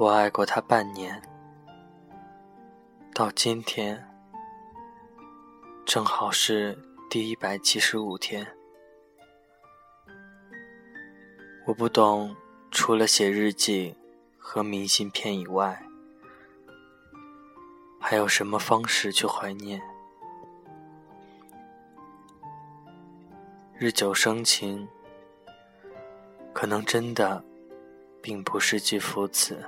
我爱过他半年，到今天正好是第一百七十五天。我不懂，除了写日记和明信片以外，还有什么方式去怀念？日久生情，可能真的并不是句副词。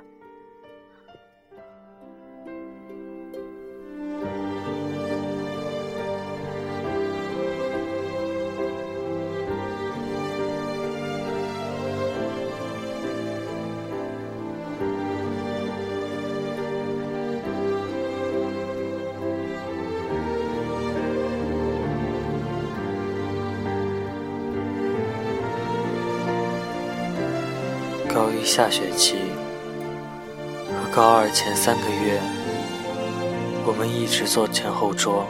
下学期和高二前三个月，我们一直坐前后桌。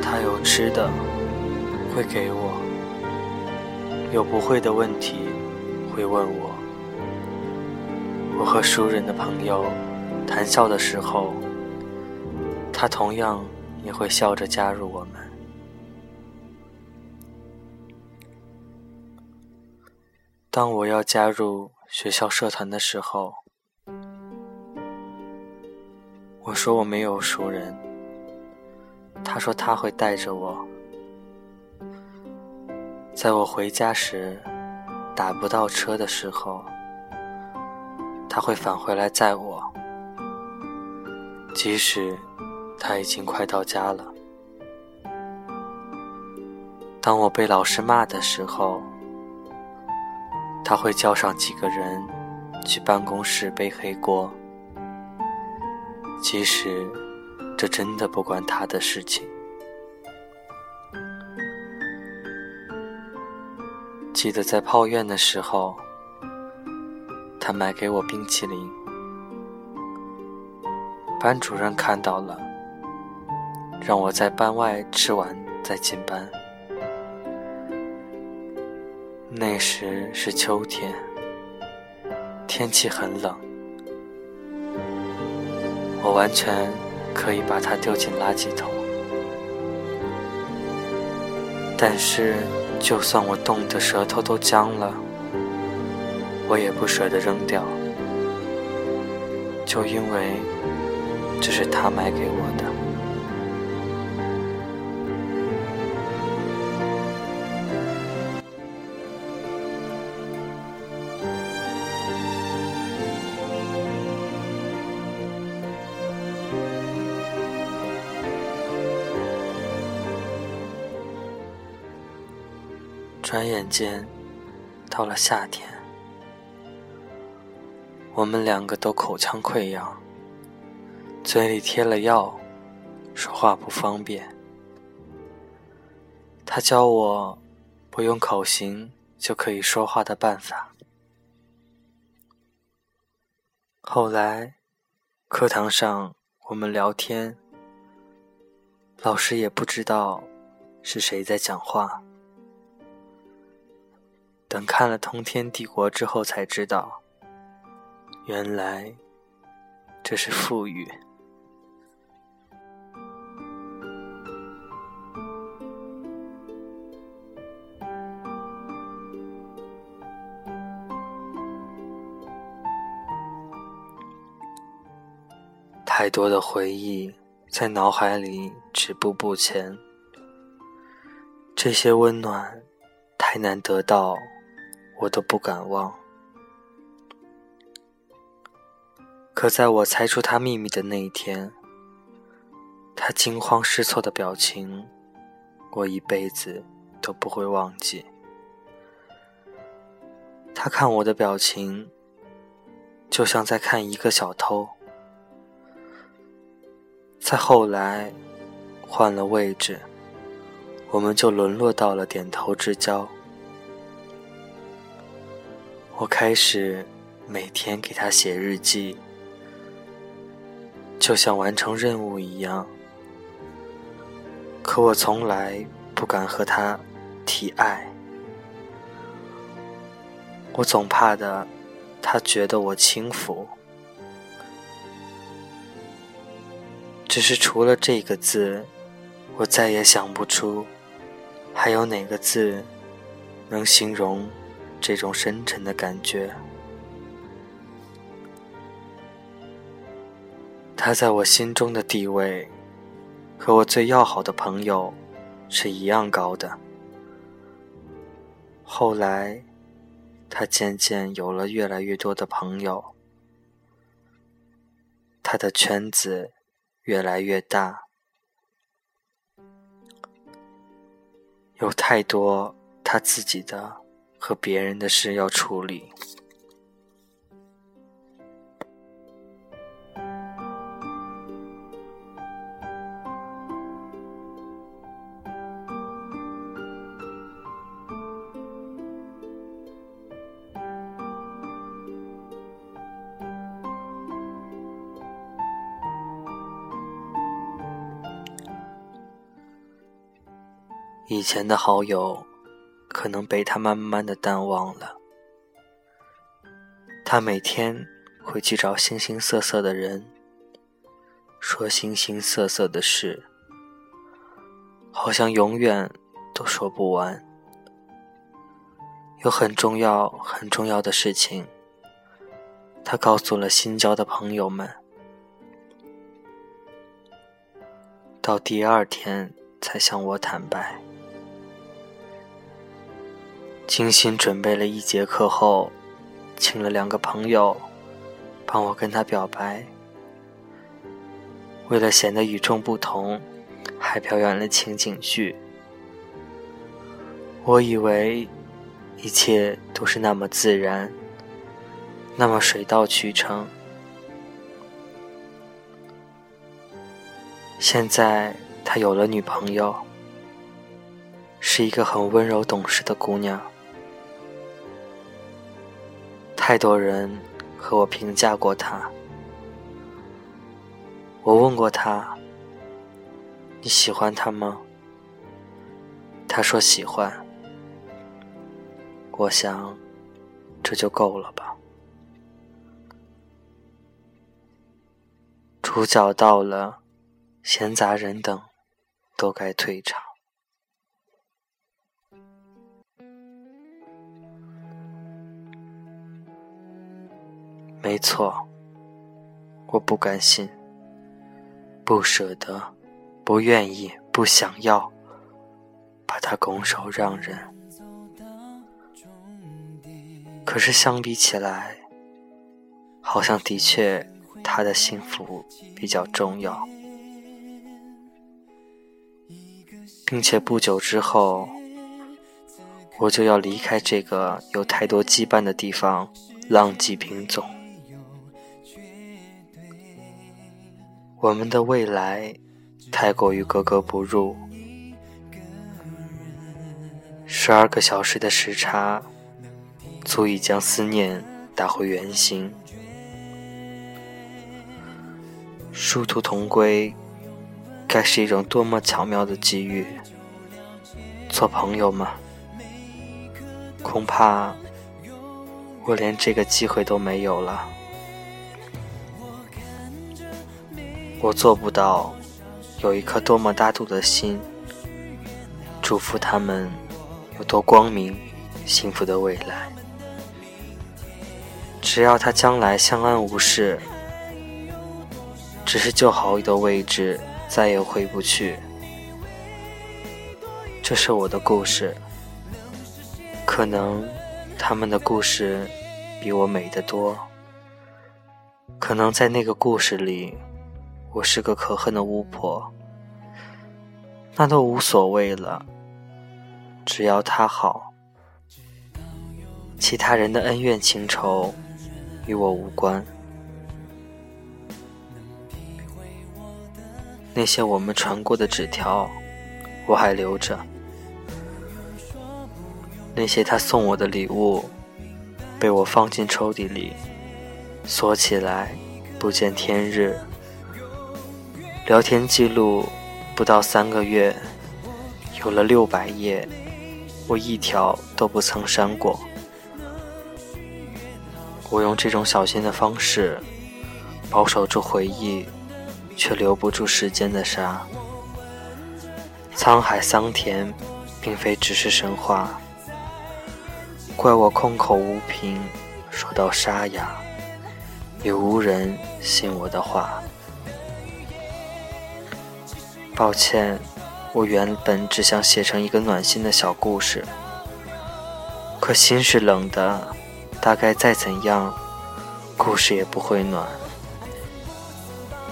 他有吃的会给我，有不会的问题会问我。我和熟人的朋友谈笑的时候，他同样也会笑着加入我们。当我要加入学校社团的时候，我说我没有熟人。他说他会带着我，在我回家时打不到车的时候，他会返回来载我，即使他已经快到家了。当我被老师骂的时候，他会叫上几个人去办公室背黑锅，即使这真的不关他的事情。记得在泡院的时候，他买给我冰淇淋，班主任看到了，让我在班外吃完再进班。那时是秋天，天气很冷，我完全可以把它丢进垃圾桶。但是，就算我冻得舌头都僵了，我也不舍得扔掉，就因为这是他买给我的。转眼间，到了夏天，我们两个都口腔溃疡，嘴里贴了药，说话不方便。他教我不用口型就可以说话的办法。后来，课堂上我们聊天，老师也不知道是谁在讲话。等看了《通天帝国》之后，才知道，原来这是富裕。太多的回忆在脑海里止步不前，这些温暖太难得到。我都不敢忘，可在我猜出他秘密的那一天，他惊慌失措的表情，我一辈子都不会忘记。他看我的表情，就像在看一个小偷。再后来，换了位置，我们就沦落到了点头之交。我开始每天给他写日记，就像完成任务一样。可我从来不敢和他提爱我总怕的，他觉得我轻浮。只是除了这个字，我再也想不出，还有哪个字能形容这种深沉的感觉。他在我心中的地位，和我最要好的朋友是一样高的。后来，他渐渐有了越来越多的朋友，他的圈子越来越大，有太多他自己的和别人的事要处理。以前的好友，可能被他慢慢的淡忘了。他每天会去找形形色色的人，说形形色色的事，好像永远都说不完。有很重要、很重要的事情，他告诉了新交的朋友们，到第二天才向我坦白。精心准备了一节课后，请了两个朋友帮我跟他表白。为了显得与众不同，还表演了情景剧。我以为一切都是那么自然，那么水到渠成。现在他有了女朋友，是一个很温柔懂事的姑娘。太多人和我评价过他，我问过他：“你喜欢他吗？”他说喜欢。我想，这就够了吧。主角到了，闲杂人等都该退场。没错，我不甘心，不舍得，不愿意，不想要，把他拱手让人。可是相比起来，好像的确他的幸福比较重要，并且不久之后，我就要离开这个有太多羁绊的地方，浪迹萍踪。我们的未来太过于格格不入，十二个小时的时差足以将思念打回原形。殊途同归，该是一种多么巧妙的机遇！做朋友吗？恐怕我连这个机会都没有了。我做不到有一颗多么大度的心，祝福他们有多光明、幸福的未来。只要他将来相安无事，只是旧好友的位置再也回不去。这是我的故事，可能他们的故事比我美得多，可能在那个故事里。我是个可恨的巫婆，那都无所谓了，只要他好，其他人的恩怨情仇与我无关。那些我们传过的纸条，我还留着；那些他送我的礼物，被我放进抽屉里，锁起来，不见天日。聊天记录不到三个月，有了六百页，我一条都不曾删过。我用这种小心的方式保守住回忆，却留不住时间的沙。沧海桑田，并非只是神话。怪我空口无凭，说到沙哑，也无人信我的话。抱歉，我原本只想写成一个暖心的小故事，可心是冷的。大概再怎样，故事也不会暖。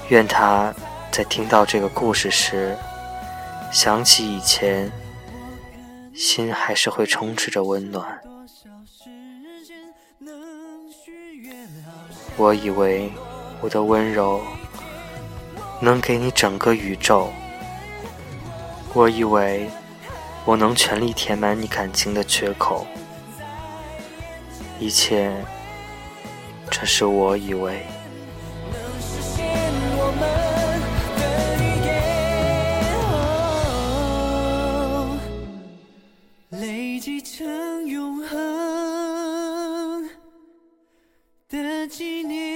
愿他在听到这个故事时，想起以前，心还是会充斥着温暖。我以为我的温柔能给你整个宇宙，我以为我能全力填满你感情的缺口。一切，这是我以为。成永恒的纪念。